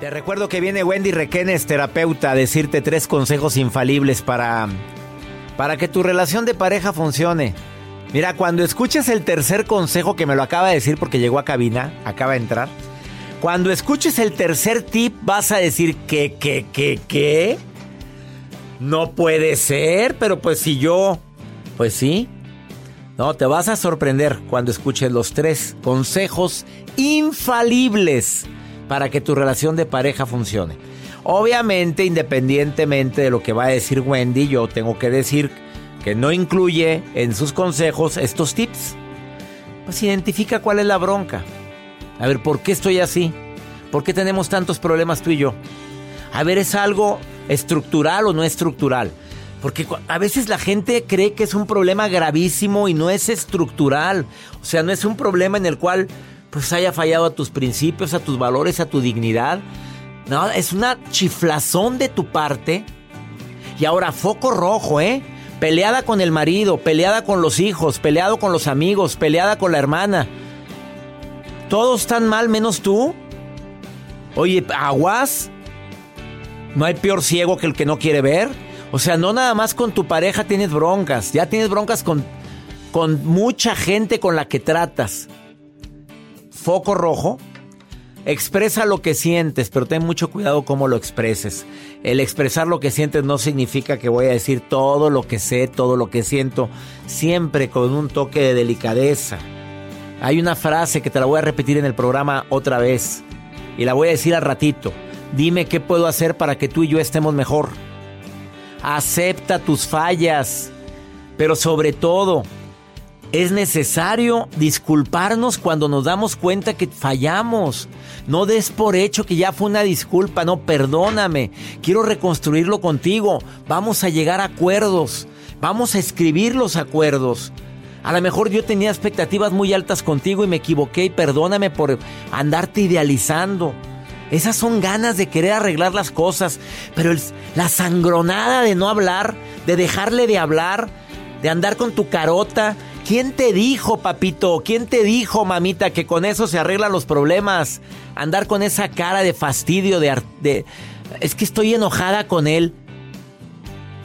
Te recuerdo que viene Wendy Requenes, terapeuta, a decirte tres consejos infalibles para, para que tu relación de pareja funcione. Mira, cuando escuches el tercer consejo que me lo acaba de decir porque llegó a cabina, acaba de entrar. Cuando escuches el tercer tip vas a decir que, que, que, que. No puede ser, pero pues si yo, pues sí. No, te vas a sorprender cuando escuches los tres consejos infalibles para que tu relación de pareja funcione. Obviamente, independientemente de lo que va a decir Wendy, yo tengo que decir que no incluye en sus consejos estos tips. Pues identifica cuál es la bronca. A ver, ¿por qué estoy así? ¿Por qué tenemos tantos problemas tú y yo? A ver, ¿es algo estructural o no estructural? Porque a veces la gente cree que es un problema gravísimo y no es estructural. O sea, no es un problema en el cual pues haya fallado a tus principios, a tus valores, a tu dignidad. No, es una chiflazón de tu parte. Y ahora foco rojo, ¿eh? Peleada con el marido, peleada con los hijos, peleado con los amigos, peleada con la hermana. Todos están mal menos tú. Oye, aguas. No hay peor ciego que el que no quiere ver. O sea, no nada más con tu pareja tienes broncas, ya tienes broncas con, con mucha gente con la que tratas foco rojo, expresa lo que sientes, pero ten mucho cuidado cómo lo expreses. El expresar lo que sientes no significa que voy a decir todo lo que sé, todo lo que siento, siempre con un toque de delicadeza. Hay una frase que te la voy a repetir en el programa otra vez y la voy a decir al ratito. Dime qué puedo hacer para que tú y yo estemos mejor. Acepta tus fallas, pero sobre todo, es necesario disculparnos cuando nos damos cuenta que fallamos. No des por hecho que ya fue una disculpa, no, perdóname. Quiero reconstruirlo contigo. Vamos a llegar a acuerdos. Vamos a escribir los acuerdos. A lo mejor yo tenía expectativas muy altas contigo y me equivoqué y perdóname por andarte idealizando. Esas son ganas de querer arreglar las cosas, pero la sangronada de no hablar, de dejarle de hablar, de andar con tu carota, ¿Quién te dijo, papito? ¿Quién te dijo, mamita, que con eso se arreglan los problemas? Andar con esa cara de fastidio, de, de... Es que estoy enojada con él.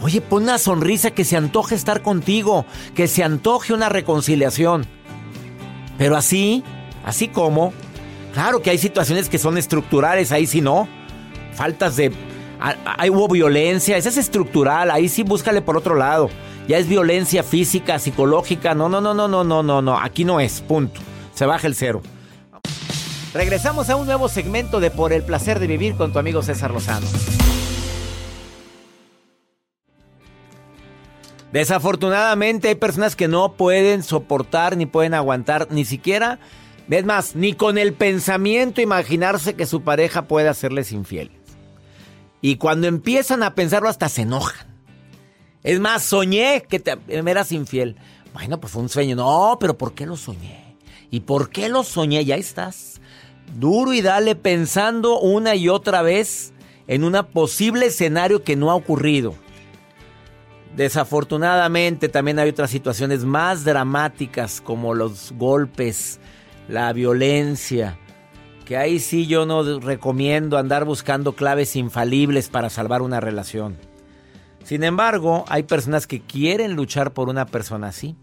Oye, pon una sonrisa que se antoje estar contigo, que se antoje una reconciliación. Pero así, así como, claro que hay situaciones que son estructurales, ahí sí no. Faltas de... Hay, hubo violencia, esa es estructural, ahí sí búscale por otro lado ya es violencia física, psicológica. No, no, no, no, no, no, no, no. Aquí no es. Punto. Se baja el cero. Regresamos a un nuevo segmento de Por el placer de vivir con tu amigo César Lozano. Desafortunadamente hay personas que no pueden soportar ni pueden aguantar ni siquiera, es más, ni con el pensamiento imaginarse que su pareja puede hacerles infiel. Y cuando empiezan a pensarlo hasta se enojan. Es más, soñé que te, me eras infiel. Bueno, pues fue un sueño. No, pero ¿por qué lo soñé? ¿Y por qué lo soñé? Ya estás. Duro y dale pensando una y otra vez en un posible escenario que no ha ocurrido. Desafortunadamente también hay otras situaciones más dramáticas como los golpes, la violencia, que ahí sí yo no recomiendo andar buscando claves infalibles para salvar una relación. Sin embargo, hay personas que quieren luchar por una persona así.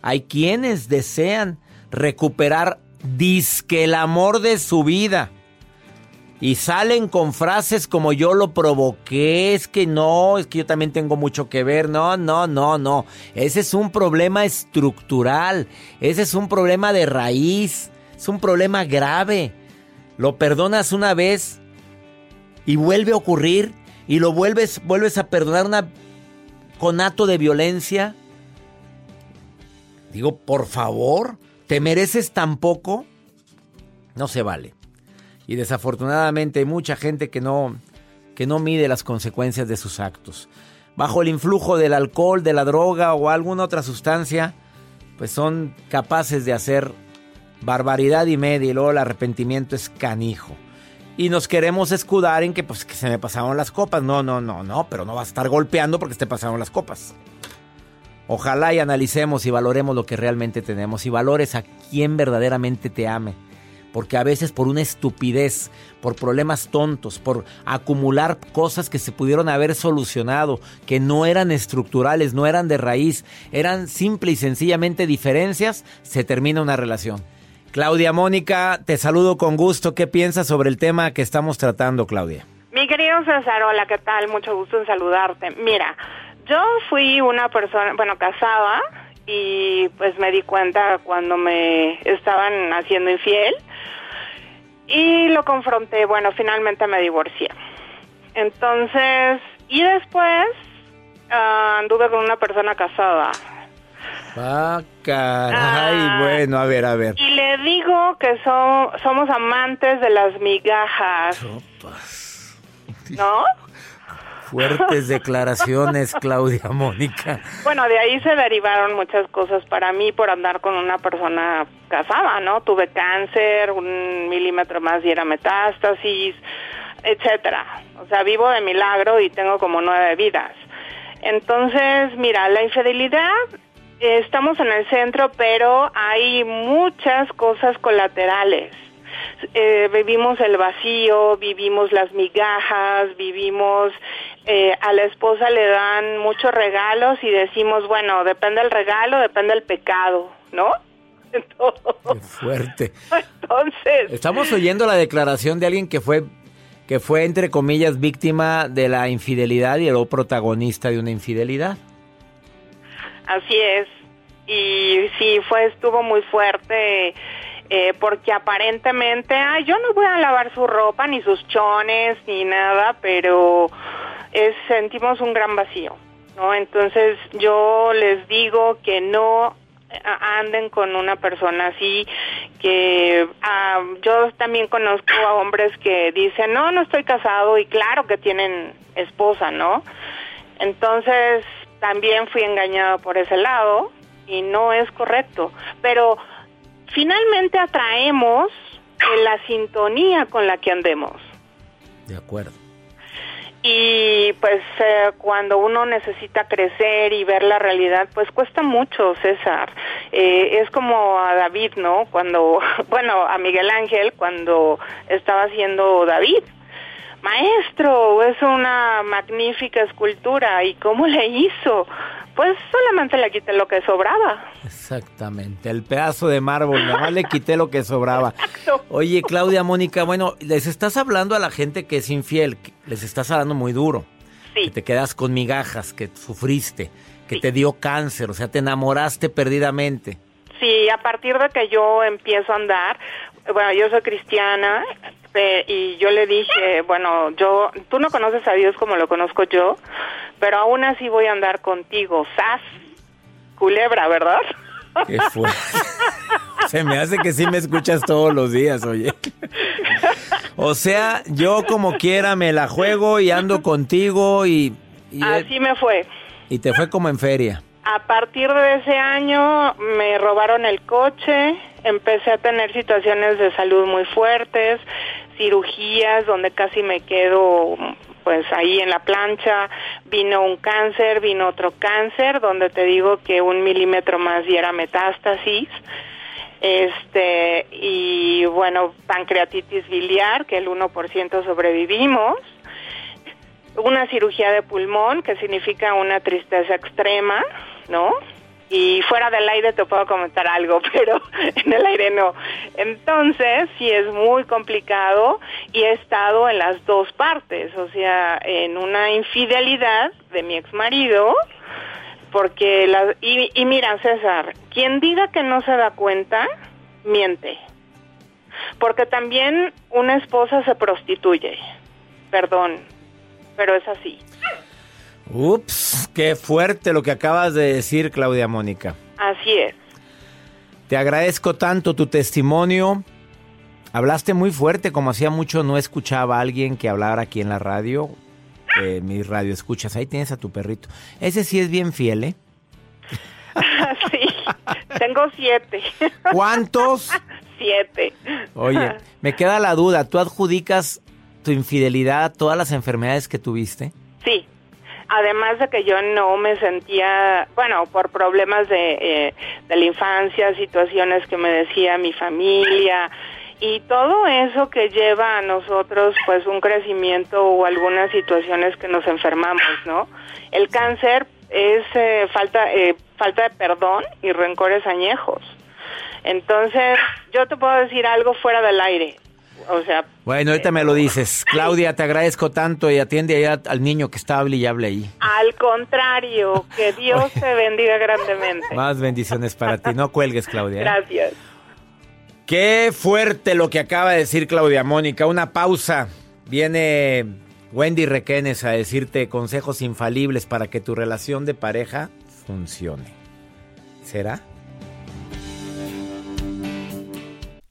Hay quienes desean recuperar disque el amor de su vida. Y salen con frases como yo lo provoqué, es que no, es que yo también tengo mucho que ver. No, no, no, no. Ese es un problema estructural. Ese es un problema de raíz. Es un problema grave. Lo perdonas una vez y vuelve a ocurrir y lo vuelves, vuelves a perdonar una conato de violencia. Digo, por favor, ¿te mereces tan poco? No se vale. Y desafortunadamente hay mucha gente que no, que no mide las consecuencias de sus actos. Bajo el influjo del alcohol, de la droga o alguna otra sustancia, pues son capaces de hacer barbaridad y media y luego el arrepentimiento es canijo. Y nos queremos escudar en que pues que se me pasaron las copas. No, no, no, no, pero no vas a estar golpeando porque te pasaron las copas. Ojalá y analicemos y valoremos lo que realmente tenemos y valores a quien verdaderamente te ame porque a veces por una estupidez, por problemas tontos, por acumular cosas que se pudieron haber solucionado, que no eran estructurales, no eran de raíz, eran simple y sencillamente diferencias, se termina una relación. Claudia Mónica, te saludo con gusto. ¿Qué piensas sobre el tema que estamos tratando, Claudia? Mi querido César, hola, ¿qué tal? Mucho gusto en saludarte. Mira, yo fui una persona, bueno, casada y pues me di cuenta cuando me estaban haciendo infiel y lo confronté, bueno, finalmente me divorcié. Entonces, y después ah, anduve con una persona casada. Ah, caray, ah. bueno, a ver, a ver. Y le digo que somos amantes de las migajas. ¿No? Fuertes declaraciones, Claudia Mónica. Bueno, de ahí se derivaron muchas cosas para mí por andar con una persona casada, ¿no? Tuve cáncer, un milímetro más y era metástasis, etcétera. O sea, vivo de milagro y tengo como nueve vidas. Entonces, mira, la infidelidad estamos en el centro, pero hay muchas cosas colaterales eh, vivimos el vacío, vivimos las migajas, vivimos, eh, a la esposa le dan muchos regalos y decimos, bueno, depende del regalo, depende del pecado, ¿no? Qué fuerte. Entonces. Estamos oyendo la declaración de alguien que fue, que fue, entre comillas, víctima de la infidelidad y el protagonista de una infidelidad. Así es. Y sí, fue, estuvo muy fuerte eh, porque aparentemente, ay, yo no voy a lavar su ropa, ni sus chones, ni nada, pero es, sentimos un gran vacío, ¿no? Entonces yo les digo que no anden con una persona así que ah, yo también conozco a hombres que dicen no no estoy casado y claro que tienen esposa no entonces también fui engañado por ese lado y no es correcto pero finalmente atraemos la sintonía con la que andemos. De acuerdo. Y pues eh, cuando uno necesita crecer y ver la realidad, pues cuesta mucho, César. Eh, es como a David, ¿no? Cuando, bueno, a Miguel Ángel cuando estaba haciendo David. Maestro, es una magnífica escultura. ¿Y cómo le hizo? pues solamente le quité lo que sobraba. Exactamente, el pedazo de mármol, nada más le quité lo que sobraba. Oye, Claudia, Mónica, bueno, les estás hablando a la gente que es infiel, les estás hablando muy duro. Sí. Que te quedas con migajas, que sufriste, que te dio cáncer, o sea, te enamoraste perdidamente. Sí, a partir de que yo empiezo a andar, bueno, yo soy cristiana y yo le dije, bueno, yo, tú no conoces a Dios como lo conozco yo, pero aún así voy a andar contigo, sas, culebra, ¿verdad? Qué. Se me hace que sí me escuchas todos los días, oye. O sea, yo como quiera me la juego y ando contigo y... y Así me fue. Y te fue como en feria. A partir de ese año me robaron el coche, empecé a tener situaciones de salud muy fuertes, cirugías donde casi me quedo pues ahí en la plancha, vino un cáncer, vino otro cáncer, donde te digo que un milímetro más y era metástasis. Este y bueno, pancreatitis biliar, que el 1% sobrevivimos, una cirugía de pulmón, que significa una tristeza extrema, ¿no? Y fuera del aire te puedo comentar algo, pero en el aire no. Entonces, sí es muy complicado y he estado en las dos partes, o sea, en una infidelidad de mi ex marido, porque la, y, y mira César, quien diga que no se da cuenta, miente. Porque también una esposa se prostituye. Perdón, pero es así. Ups, qué fuerte lo que acabas de decir, Claudia Mónica. Así es. Te agradezco tanto tu testimonio. Hablaste muy fuerte, como hacía mucho no escuchaba a alguien que hablara aquí en la radio. Eh, mi radio escuchas, ahí tienes a tu perrito. Ese sí es bien fiel, ¿eh? sí, tengo siete. ¿Cuántos? siete. Oye, me queda la duda, ¿tú adjudicas tu infidelidad a todas las enfermedades que tuviste? Además de que yo no me sentía, bueno, por problemas de, eh, de la infancia, situaciones que me decía mi familia y todo eso que lleva a nosotros pues un crecimiento o algunas situaciones que nos enfermamos, ¿no? El cáncer es eh, falta eh, falta de perdón y rencores añejos. Entonces, yo te puedo decir algo fuera del aire. O sea, Bueno, ahorita me lo dices. Claudia, te agradezco tanto y atiende allá al niño que está hable y hable ahí. al contrario, que Dios te bendiga grandemente. Más bendiciones para ti. No cuelgues, Claudia. ¿eh? Gracias. Qué fuerte lo que acaba de decir Claudia Mónica. Una pausa. Viene Wendy Requenes a decirte consejos infalibles para que tu relación de pareja funcione. ¿Será?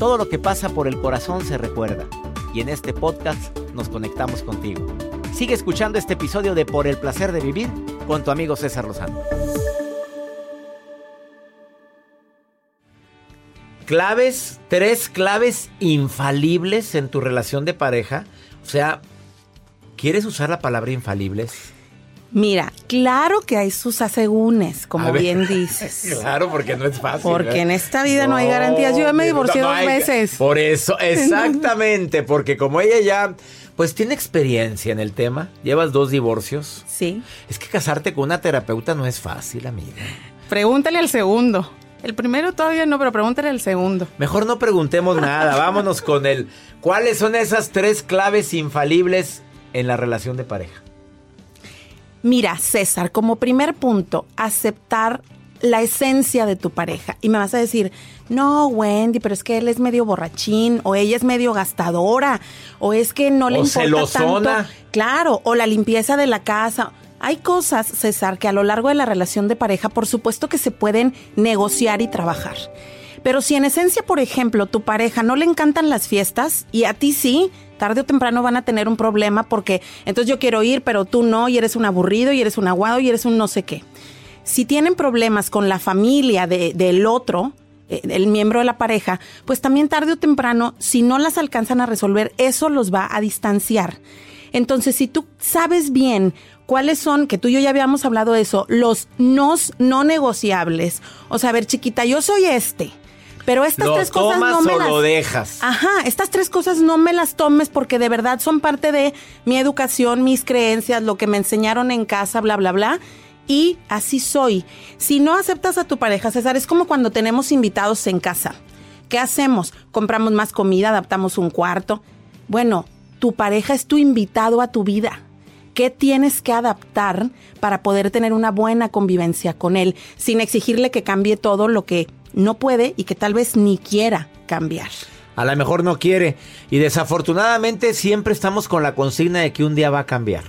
Todo lo que pasa por el corazón se recuerda. Y en este podcast nos conectamos contigo. Sigue escuchando este episodio de Por el placer de vivir con tu amigo César Lozano. Claves, tres claves infalibles en tu relación de pareja. O sea, ¿quieres usar la palabra infalibles? Mira, claro que hay sus asegúnes, como ver. bien dices. Claro, porque no es fácil. Porque ¿verdad? en esta vida no hay garantías. Yo ya me divorcié no dos hay- veces. Por eso, exactamente, porque como ella ya, pues tiene experiencia en el tema, llevas dos divorcios. Sí. Es que casarte con una terapeuta no es fácil, amiga. Pregúntale al segundo. El primero todavía no, pero pregúntale al segundo. Mejor no preguntemos nada, vámonos con el. ¿Cuáles son esas tres claves infalibles en la relación de pareja? Mira, César, como primer punto, aceptar la esencia de tu pareja. Y me vas a decir, no, Wendy, pero es que él es medio borrachín, o ella es medio gastadora, o es que no le O importa celosona. tanto. Claro, o la limpieza de la casa. Hay cosas, César, que a lo largo de la relación de pareja, por supuesto que se pueden negociar y trabajar. Pero si en esencia, por ejemplo, tu pareja no le encantan las fiestas y a ti sí, tarde o temprano van a tener un problema porque entonces yo quiero ir, pero tú no, y eres un aburrido, y eres un aguado, y eres un no sé qué. Si tienen problemas con la familia de- del otro, eh, el miembro de la pareja, pues también tarde o temprano, si no las alcanzan a resolver, eso los va a distanciar. Entonces, si tú sabes bien cuáles son, que tú y yo ya habíamos hablado de eso, los nos no negociables. O sea, a ver, chiquita, yo soy este. Pero estas tres cosas no me o las lo dejas. Ajá, estas tres cosas no me las tomes porque de verdad son parte de mi educación, mis creencias, lo que me enseñaron en casa, bla bla bla. Y así soy. Si no aceptas a tu pareja, César, es como cuando tenemos invitados en casa. ¿Qué hacemos? Compramos más comida, adaptamos un cuarto. Bueno, tu pareja es tu invitado a tu vida. ¿Qué tienes que adaptar para poder tener una buena convivencia con él sin exigirle que cambie todo lo que no puede y que tal vez ni quiera cambiar? A lo mejor no quiere. Y desafortunadamente siempre estamos con la consigna de que un día va a cambiar.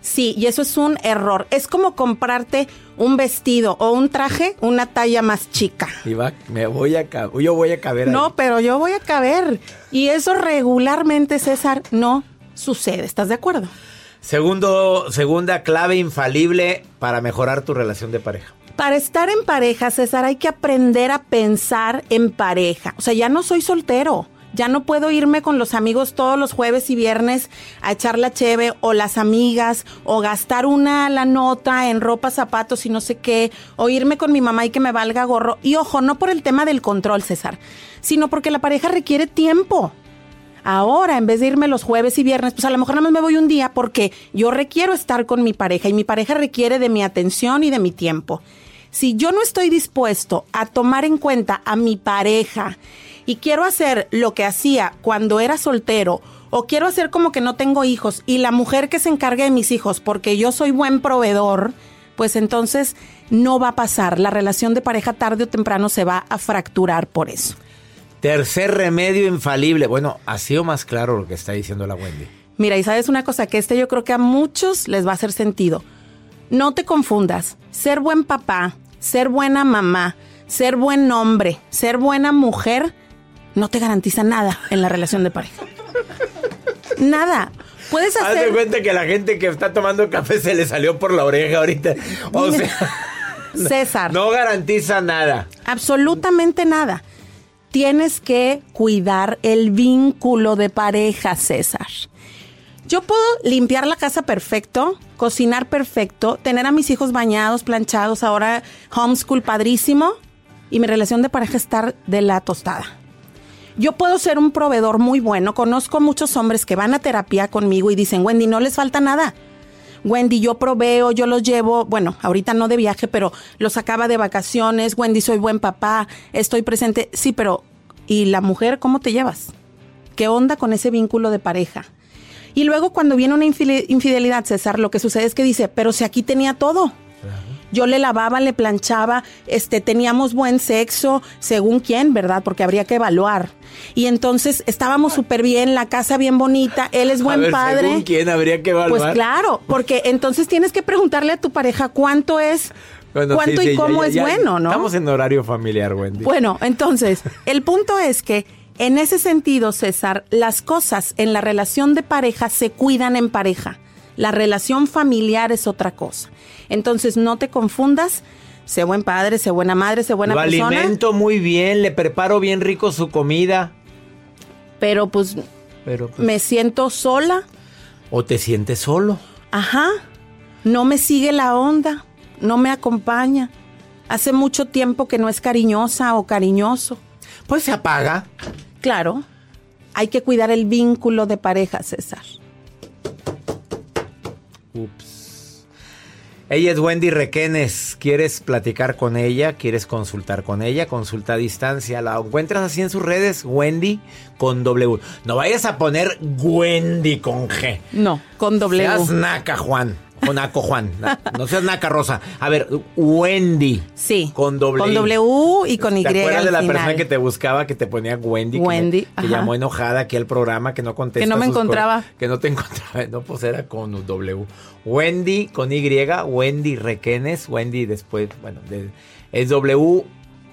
Sí, y eso es un error. Es como comprarte un vestido o un traje, una talla más chica. Y va, me voy a yo voy a caber. No, pero yo voy a caber. Y eso regularmente, César, no sucede. ¿Estás de acuerdo? Segundo, segunda clave infalible para mejorar tu relación de pareja. Para estar en pareja, César, hay que aprender a pensar en pareja. O sea, ya no soy soltero. Ya no puedo irme con los amigos todos los jueves y viernes a echar la cheve o las amigas o gastar una la nota en ropa, zapatos y no sé qué o irme con mi mamá y que me valga gorro. Y ojo, no por el tema del control, César, sino porque la pareja requiere tiempo. Ahora, en vez de irme los jueves y viernes, pues a lo mejor nada más me voy un día porque yo requiero estar con mi pareja y mi pareja requiere de mi atención y de mi tiempo. Si yo no estoy dispuesto a tomar en cuenta a mi pareja y quiero hacer lo que hacía cuando era soltero o quiero hacer como que no tengo hijos y la mujer que se encargue de mis hijos porque yo soy buen proveedor, pues entonces no va a pasar. La relación de pareja tarde o temprano se va a fracturar por eso. Tercer remedio infalible. Bueno, ha sido más claro lo que está diciendo la Wendy. Mira, y sabes una cosa, que este yo creo que a muchos les va a hacer sentido. No te confundas. Ser buen papá, ser buena mamá, ser buen hombre, ser buena mujer, no te garantiza nada en la relación de pareja. Nada. Puedes hacer. Hazte cuenta que la gente que está tomando café se le salió por la oreja ahorita. O sea. César. No garantiza nada. Absolutamente nada. Tienes que cuidar el vínculo de pareja, César. Yo puedo limpiar la casa perfecto, cocinar perfecto, tener a mis hijos bañados, planchados, ahora homeschool padrísimo y mi relación de pareja estar de la tostada. Yo puedo ser un proveedor muy bueno. Conozco muchos hombres que van a terapia conmigo y dicen, Wendy, no les falta nada. Wendy, yo proveo, yo los llevo, bueno, ahorita no de viaje, pero los acaba de vacaciones. Wendy, soy buen papá, estoy presente. Sí, pero ¿y la mujer cómo te llevas? ¿Qué onda con ese vínculo de pareja? Y luego cuando viene una infidelidad, César, lo que sucede es que dice, pero si aquí tenía todo. Yo le lavaba, le planchaba, este, teníamos buen sexo, según quién, ¿verdad? Porque habría que evaluar. Y entonces estábamos súper bien, la casa bien bonita, él es buen a ver, padre. ¿Según quién habría que evaluar? Pues claro, porque entonces tienes que preguntarle a tu pareja cuánto es, Bueno, cuánto sí, y cómo ya- es ya- bueno, ¿no? Estamos en horario familiar, Wendy. Bueno, entonces, el punto es que en ese sentido, César, las cosas en la relación de pareja se cuidan en pareja. La relación familiar es otra cosa. Entonces, no te confundas. Sé buen padre, sé buena madre, sé buena Lo persona. alimento muy bien, le preparo bien rico su comida. Pero pues Pero, pues, me siento sola. o te sientes solo. Ajá. No me sigue la onda. No me acompaña. Hace mucho tiempo que no es cariñosa o cariñoso. Pues se apaga. Claro. Hay que cuidar el vínculo de pareja, César. Ups. Ella es Wendy Requenes. ¿Quieres platicar con ella? ¿Quieres consultar con ella? Consulta a distancia. La encuentras así en sus redes. Wendy con W. No vayas a poner Wendy con G. No, con doble Seas naca, Juan. O naco, Juan. No seas naca, Rosa. A ver, Wendy. Sí. Con doble Con. W y con Y. ¿Te acuerdas de la final. persona que te buscaba que te ponía Wendy? Wendy, me- Que, llamó enojada aquí al programa, que no contesta. Que no me encontraba. Que no te encontraba. No, pues era con W. Wendy con Y, Wendy Requenes. Wendy después, bueno, de- es W.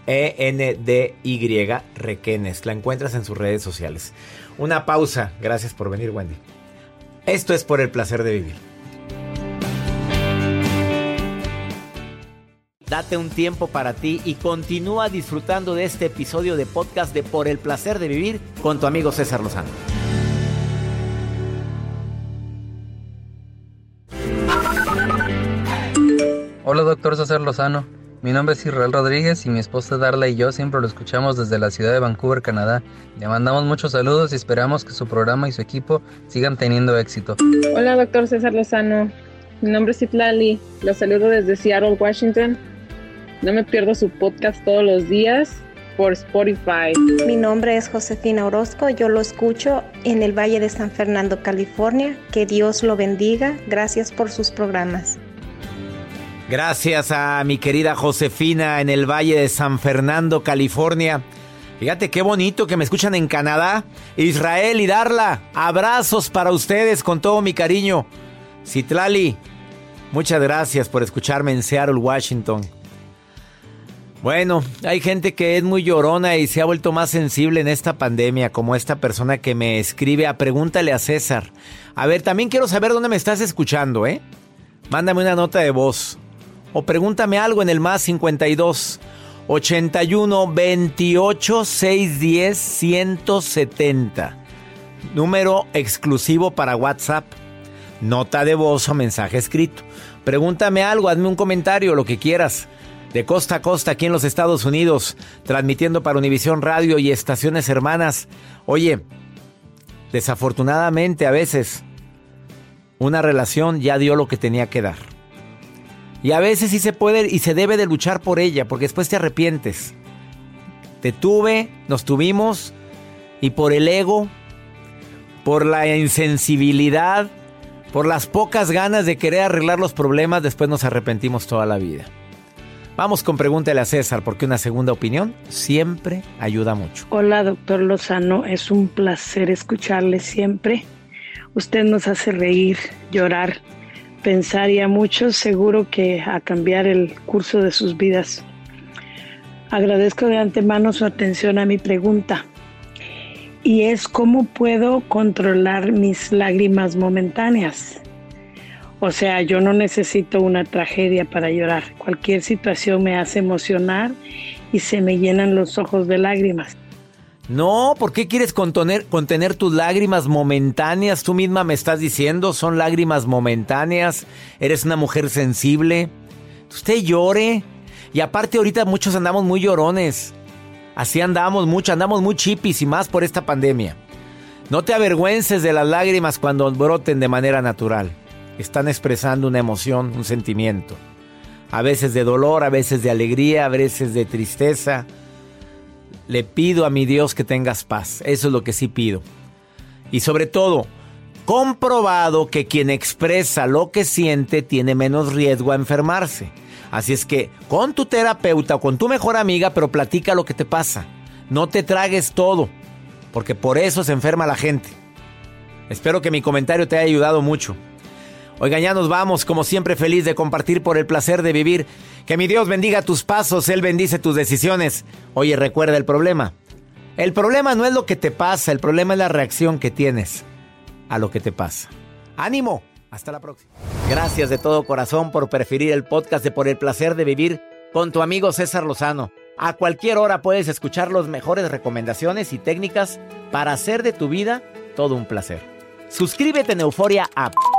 E E-N-D-Y Requenes. La encuentras en sus redes sociales. Una pausa. Gracias por venir, Wendy. Esto es por el placer de vivir. Date un tiempo para ti y continúa disfrutando de este episodio de podcast de Por el placer de vivir con tu amigo César Lozano. Hola, doctor César Lozano. Mi nombre es Israel Rodríguez y mi esposa Darla y yo siempre lo escuchamos desde la ciudad de Vancouver, Canadá. Le mandamos muchos saludos y esperamos que su programa y su equipo sigan teniendo éxito. Hola, doctor César Lozano. Mi nombre es Itlali. Los saludo desde Seattle, Washington. No me pierdo su podcast todos los días por Spotify. Mi nombre es Josefina Orozco. Yo lo escucho en el Valle de San Fernando, California. Que Dios lo bendiga. Gracias por sus programas. Gracias a mi querida Josefina en el Valle de San Fernando, California. Fíjate qué bonito que me escuchan en Canadá, Israel y Darla. Abrazos para ustedes con todo mi cariño. Citlali, muchas gracias por escucharme en Seattle, Washington. Bueno, hay gente que es muy llorona y se ha vuelto más sensible en esta pandemia, como esta persona que me escribe a Pregúntale a César. A ver, también quiero saber dónde me estás escuchando, ¿eh? Mándame una nota de voz. O pregúntame algo en el más 52 81 28 610 170. Número exclusivo para WhatsApp. Nota de voz o mensaje escrito. Pregúntame algo, hazme un comentario, lo que quieras de costa a costa aquí en los Estados Unidos, transmitiendo para Univisión Radio y estaciones hermanas. Oye, desafortunadamente a veces una relación ya dio lo que tenía que dar. Y a veces sí se puede y se debe de luchar por ella, porque después te arrepientes. Te tuve, nos tuvimos, y por el ego, por la insensibilidad, por las pocas ganas de querer arreglar los problemas, después nos arrepentimos toda la vida. Vamos con pregúntale a César, porque una segunda opinión siempre ayuda mucho. Hola, doctor Lozano, es un placer escucharle siempre. Usted nos hace reír, llorar, pensar y a muchos seguro que a cambiar el curso de sus vidas. Agradezco de antemano su atención a mi pregunta y es cómo puedo controlar mis lágrimas momentáneas. O sea, yo no necesito una tragedia para llorar. Cualquier situación me hace emocionar y se me llenan los ojos de lágrimas. No, ¿por qué quieres contener, tus lágrimas momentáneas? Tú misma me estás diciendo, son lágrimas momentáneas. Eres una mujer sensible. Usted llore. Y aparte ahorita muchos andamos muy llorones. Así andamos mucho, andamos muy chipis y más por esta pandemia. No te avergüences de las lágrimas cuando broten de manera natural están expresando una emoción, un sentimiento. A veces de dolor, a veces de alegría, a veces de tristeza. Le pido a mi Dios que tengas paz. Eso es lo que sí pido. Y sobre todo, comprobado que quien expresa lo que siente tiene menos riesgo a enfermarse. Así es que con tu terapeuta o con tu mejor amiga, pero platica lo que te pasa. No te tragues todo, porque por eso se enferma la gente. Espero que mi comentario te haya ayudado mucho. Oigan, ya nos vamos, como siempre feliz de compartir por el placer de vivir. Que mi Dios bendiga tus pasos, Él bendice tus decisiones. Oye, recuerda el problema. El problema no es lo que te pasa, el problema es la reacción que tienes a lo que te pasa. ¡Ánimo! Hasta la próxima. Gracias de todo corazón por preferir el podcast de Por el placer de vivir con tu amigo César Lozano. A cualquier hora puedes escuchar las mejores recomendaciones y técnicas para hacer de tu vida todo un placer. Suscríbete en Euforia App